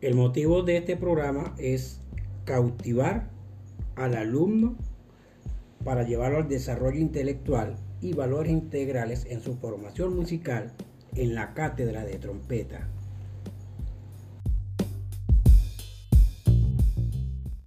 El motivo de este programa es cautivar al alumno para llevarlo al desarrollo intelectual y valores integrales en su formación musical en la cátedra de trompeta.